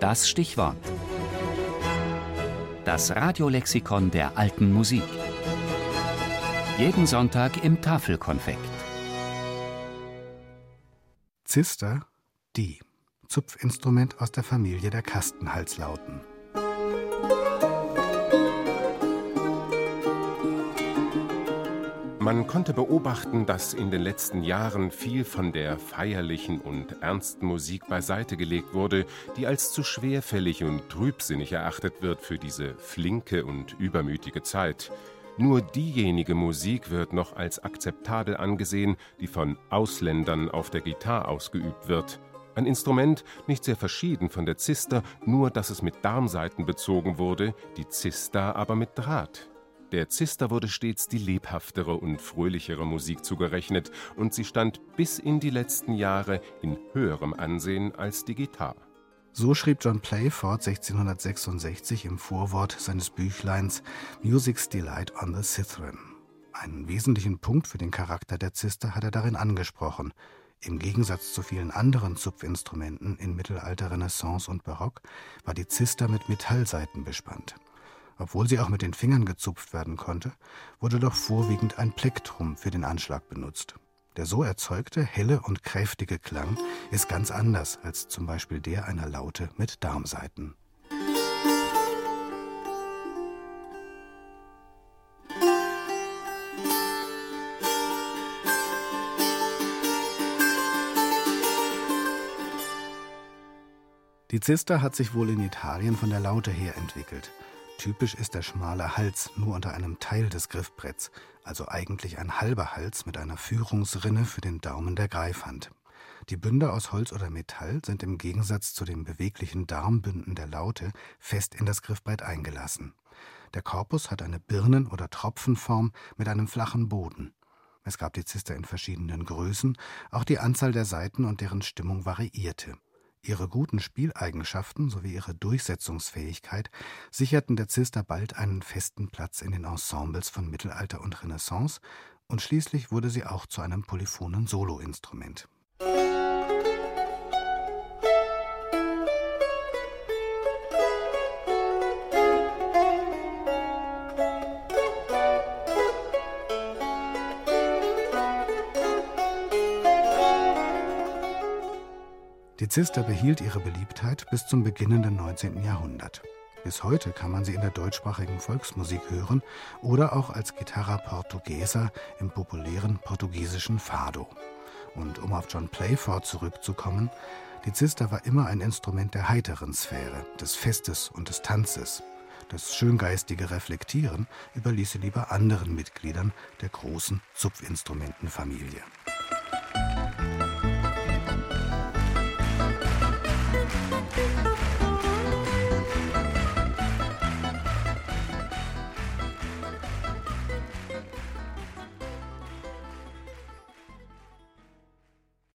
Das Stichwort. Das Radiolexikon der alten Musik. Jeden Sonntag im Tafelkonfekt. Zister, die. Zupfinstrument aus der Familie der Kastenhalslauten. Man konnte beobachten, dass in den letzten Jahren viel von der feierlichen und ernsten Musik beiseite gelegt wurde, die als zu schwerfällig und trübsinnig erachtet wird für diese flinke und übermütige Zeit. Nur diejenige Musik wird noch als akzeptabel angesehen, die von Ausländern auf der Gitarre ausgeübt wird. Ein Instrument nicht sehr verschieden von der Zister, nur dass es mit Darmsaiten bezogen wurde, die Zister aber mit Draht. Der Zister wurde stets die lebhaftere und fröhlichere Musik zugerechnet, und sie stand bis in die letzten Jahre in höherem Ansehen als die Gitarre. So schrieb John Playford 1666 im Vorwort seines Büchleins Music's Delight on the Cithern. Einen wesentlichen Punkt für den Charakter der Zister hat er darin angesprochen. Im Gegensatz zu vielen anderen Zupfinstrumenten in Mittelalter, Renaissance und Barock war die Zister mit Metallsaiten bespannt. Obwohl sie auch mit den Fingern gezupft werden konnte, wurde doch vorwiegend ein Plektrum für den Anschlag benutzt. Der so erzeugte helle und kräftige Klang ist ganz anders als zum Beispiel der einer Laute mit Darmsaiten. Die Zister hat sich wohl in Italien von der Laute her entwickelt. Typisch ist der schmale Hals nur unter einem Teil des Griffbretts, also eigentlich ein halber Hals mit einer Führungsrinne für den Daumen der Greifhand. Die Bünde aus Holz oder Metall sind im Gegensatz zu den beweglichen Darmbünden der Laute fest in das Griffbrett eingelassen. Der Korpus hat eine Birnen- oder Tropfenform mit einem flachen Boden. Es gab die Zister in verschiedenen Größen, auch die Anzahl der Saiten und deren Stimmung variierte. Ihre guten Spieleigenschaften sowie ihre Durchsetzungsfähigkeit sicherten der Zister bald einen festen Platz in den Ensembles von Mittelalter und Renaissance und schließlich wurde sie auch zu einem polyphonen Soloinstrument. Die Zister behielt ihre Beliebtheit bis zum beginnenden 19. Jahrhundert. Bis heute kann man sie in der deutschsprachigen Volksmusik hören oder auch als Gitarra Portuguesa im populären portugiesischen Fado. Und um auf John Playford zurückzukommen, die Zister war immer ein Instrument der heiteren Sphäre, des Festes und des Tanzes. Das schöngeistige Reflektieren überließ sie lieber anderen Mitgliedern der großen Zupfinstrumentenfamilie. Musik